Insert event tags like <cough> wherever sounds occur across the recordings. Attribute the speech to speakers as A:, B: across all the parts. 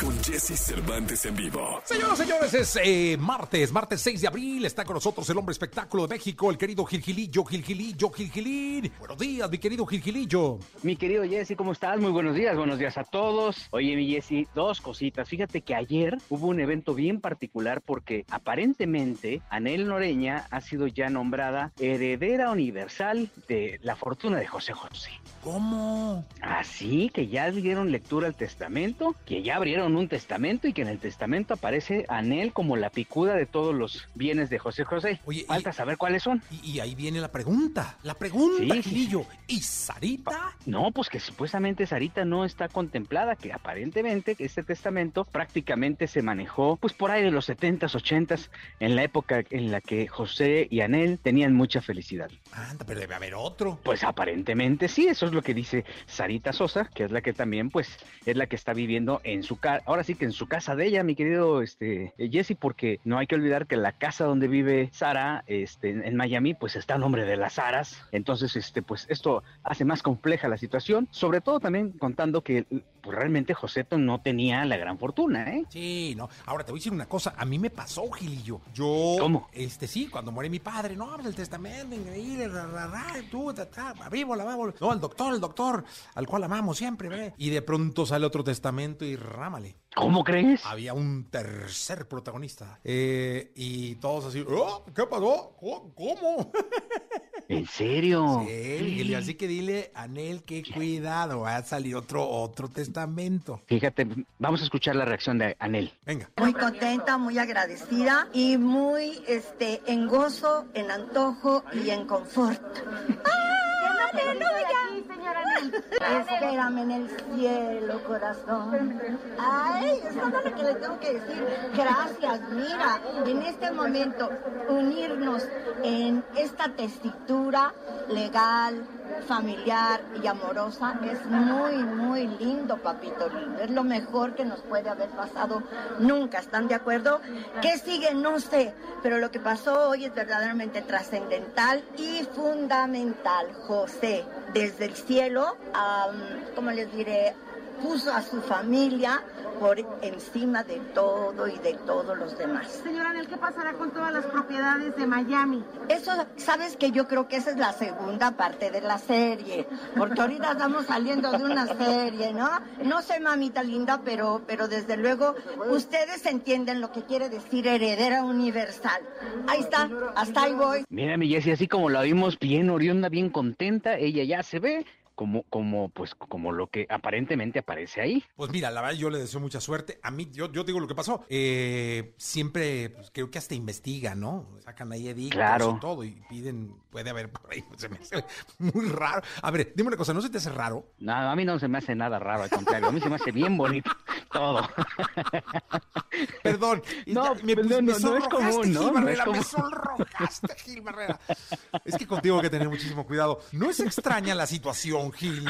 A: Con Jesse Cervantes en vivo.
B: Señoras, señores, es eh, martes, martes 6 de abril. Está con nosotros el hombre espectáculo de México, el querido Gilgilillo, Gilgilillo, Gilgilín. Buenos días, mi querido Gilgilillo.
C: Mi querido Jesse, ¿cómo estás? Muy buenos días, buenos días a todos. Oye, mi Jesse, dos cositas. Fíjate que ayer hubo un evento bien particular porque aparentemente Anel Noreña ha sido ya nombrada heredera universal de la fortuna de José José.
B: ¿Cómo?
C: Así que ya dieron lectura al testamento, que ya abrieron un testamento y que en el testamento aparece Anel como la picuda de todos los bienes de José José.
B: Oye, y-
C: Falta saber cuáles son.
B: Y, y ahí viene la pregunta. La pregunta,
C: Sí.
B: ¿Y Sarita?
C: No, pues que supuestamente Sarita no está contemplada, que aparentemente este testamento prácticamente se manejó pues por ahí de los 70s, 80s, en la época en la que José y Anel tenían mucha felicidad.
B: Anda, pero debe haber otro.
C: Pues aparentemente sí, eso es lo que dice Sarita Sosa, que es la que también pues es la que está viviendo en su casa, ahora sí que en su casa de ella, mi querido este eh, Jesse, porque no hay que olvidar que la casa donde vive Sara, este en Miami, pues está a nombre de las Saras, entonces este pues esto hace más compleja la situación, sobre todo también contando que pues realmente Joseto no tenía la gran fortuna, ¿eh?
B: Sí, no. Ahora te voy a decir una cosa. A mí me pasó, Gilillo. Yo.
C: ¿Cómo?
B: Este sí, cuando muere mi padre. No, el testamento, increíble, ra, ra, ra, tú, ta, ta, vivo, la vamos. No, el doctor, el doctor, al cual amamos siempre, ¿ve? Y de pronto sale otro testamento y rámale.
C: ¿Cómo crees?
B: Había un tercer protagonista. Eh, y todos así, "Oh, ¿qué pasó? ¿Cómo? <laughs>
C: ¿En <laughs> serio?
B: Sí, Gilillo, así que dile a Nel que cuidado, va a salir otro, otro testamento.
C: Fíjate, vamos a escuchar la reacción de Anel.
B: Venga.
D: Muy contenta, muy agradecida y muy este, en gozo, en antojo y en confort. <laughs> ¡Ah, ¡Aleluya! Espérame en el cielo, corazón. Es lo que le tengo que decir. Gracias, mira, en este momento unirnos en esta tesitura legal, familiar y amorosa es muy, muy lindo, papito lindo. Es lo mejor que nos puede haber pasado nunca. ¿Están de acuerdo? ¿Qué sigue? No sé. Pero lo que pasó hoy es verdaderamente trascendental y fundamental. José, desde el cielo, am, ¿cómo les diré? Puso a su familia por encima de todo y de todos los demás.
E: Señora Anel, ¿qué pasará con todas las propiedades de Miami?
D: Eso, sabes que yo creo que esa es la segunda parte de la serie, porque ahorita estamos saliendo de una serie, ¿no? No sé, mamita linda, pero, pero desde luego ustedes entienden lo que quiere decir heredera universal. Ahí está, hasta ahí voy.
C: Mira, mi Jessie, así como la vimos bien oriunda, bien contenta, ella ya se ve como, como, pues, como lo que aparentemente aparece ahí.
B: Pues mira, la verdad yo le deseo mucha suerte. A mí, yo, yo digo lo que pasó. Eh, siempre, pues, creo que hasta investigan, ¿no? Sacan ahí edictos
C: Claro.
B: y todo y piden, puede haber por ahí, <laughs> se me hace muy raro. A ver, dime una cosa, ¿no se te hace raro?
C: No, a mí no se me hace nada raro, al contrario, a mí se me hace bien bonito <laughs> todo. <laughs> <laughs>
B: Perdón.
C: No, pues,
B: me
C: no, no, no es
B: sonrojaste,
C: común, ¿no?
B: Gil
C: No es
B: me
C: común.
B: sonrojaste, Gil Barrera. Es que contigo hay que tener muchísimo cuidado. ¿No es extraña la situación, Gil?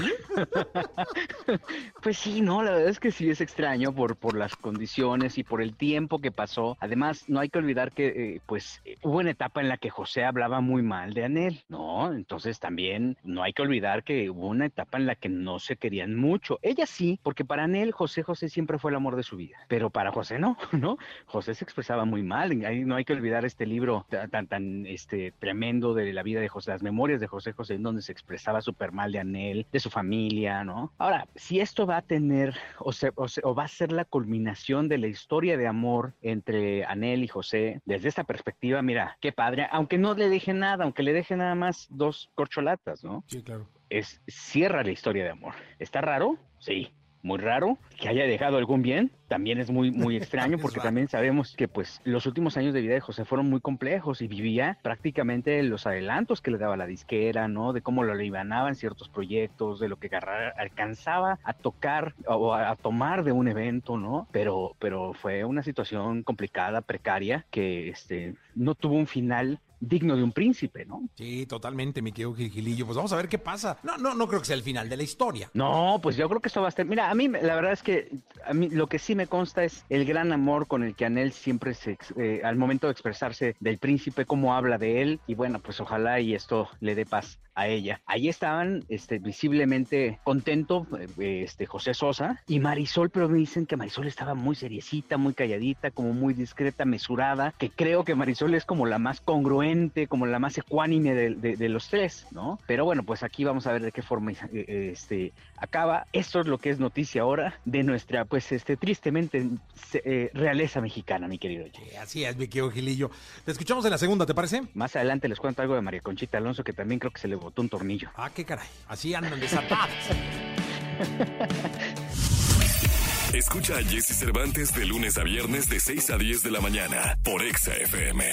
C: Pues sí, no, la verdad es que sí es extraño por, por las condiciones y por el tiempo que pasó. Además, no hay que olvidar que, eh, pues, eh, hubo una etapa en la que José hablaba muy mal de Anel, ¿no? Entonces también no hay que olvidar que hubo una etapa en la que no se querían mucho. Ella sí, porque para Anel, José José siempre fue el amor de su vida, pero para José no, <laughs> ¿no? José se expresaba muy mal. Ahí no hay que olvidar este libro ta- tan, tan, este, tremendo de la vida de José, las memorias de José José, en donde se expresaba súper mal de Anel, de su familia, ¿no? Ahora, si esto va a tener o, se- o se- o va a ser la culminación de la historia de amor entre Anel y José, desde esta perspectiva, mira, qué padre, aunque no le deje nada, aunque le deje nada más dos corcholatas, ¿no?
B: Sí, claro.
C: Es cierra la historia de amor. ¿Está raro? Sí. Muy raro que haya dejado algún bien, también es muy muy <laughs> extraño porque también sabemos que pues los últimos años de vida de José fueron muy complejos y vivía prácticamente los adelantos que le daba la disquera, ¿no? De cómo lo libanaban ciertos proyectos, de lo que alcanzaba a tocar o a, a tomar de un evento, ¿no? Pero pero fue una situación complicada, precaria que este no tuvo un final digno de un príncipe, ¿no?
B: Sí, totalmente, mi querido Gilillo. Pues vamos a ver qué pasa. No, no, no creo que sea el final de la historia.
C: No, pues yo creo que esto va a estar. Mira, a mí la verdad es que a mí lo que sí me consta es el gran amor con el que Anel siempre se, eh, al momento de expresarse del príncipe, cómo habla de él y bueno, pues ojalá y esto le dé paz a ella. Ahí estaban este, visiblemente contento eh, este, José Sosa y Marisol, pero me dicen que Marisol estaba muy seriecita, muy calladita, como muy discreta, mesurada, que creo que Marisol es como la más congruente, como la más ecuánime de, los tres, ¿no? Pero bueno, pues aquí vamos a ver de qué forma eh, este, acaba. Esto es lo que es noticia ahora de nuestra, pues, este, tristemente, eh, realeza mexicana, mi querido.
B: así es, mi querido Gilillo. Te escuchamos en la segunda, ¿te parece?
C: Más adelante les cuento algo de María Conchita Alonso, que también creo que se le botó un tornillo.
B: Ah, qué caray. Así andan desatadas. <laughs>
A: Escucha a Jesse Cervantes de lunes a viernes de 6 a 10 de la mañana por Exa FM.